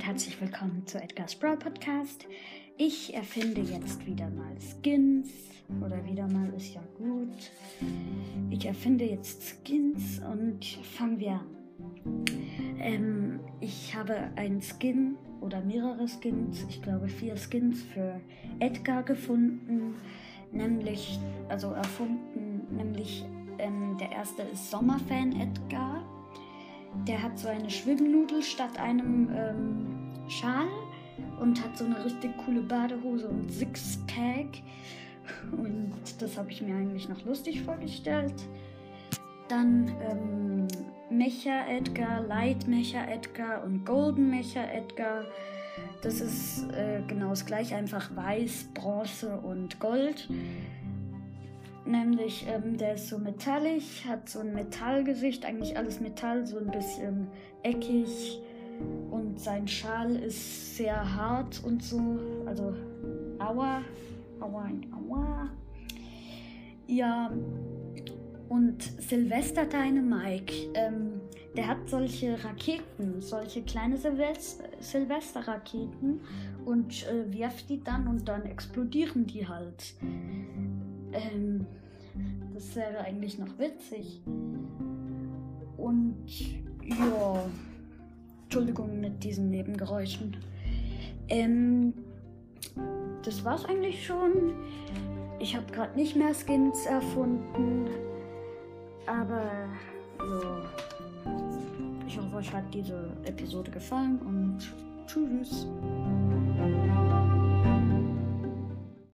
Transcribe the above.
und herzlich willkommen zu Edgar's Brawl Podcast. Ich erfinde jetzt wieder mal Skins oder wieder mal ist ja gut. Ich erfinde jetzt Skins und fangen wir an. Ähm, ich habe einen Skin oder mehrere Skins, ich glaube vier Skins für Edgar gefunden, nämlich, also erfunden, nämlich ähm, der erste ist Sommerfan Edgar. Der hat so eine Schwimmnudel statt einem ähm, Schal und hat so eine richtig coole Badehose und Sixpack. Und das habe ich mir eigentlich noch lustig vorgestellt. Dann ähm, Mecha Edgar, Light Mecha Edgar und Golden Mecha Edgar. Das ist äh, genau das gleiche, einfach weiß, Bronze und Gold. Nämlich, ähm, der ist so metallig, hat so ein Metallgesicht, eigentlich alles Metall, so ein bisschen eckig. Und sein Schal ist sehr hart und so. Also, aua, aua, aua. Ja, und Sylvester Dynamike, ähm, der hat solche Raketen, solche kleine Silvester Silvesterraketen und äh, wirft die dann und dann explodieren die halt. Ähm, das wäre eigentlich noch witzig. Und ja, Entschuldigung mit diesen Nebengeräuschen. Ähm, das war's eigentlich schon. Ich habe gerade nicht mehr Skins erfunden. Aber ja, ich hoffe, euch hat diese Episode gefallen und tschüss.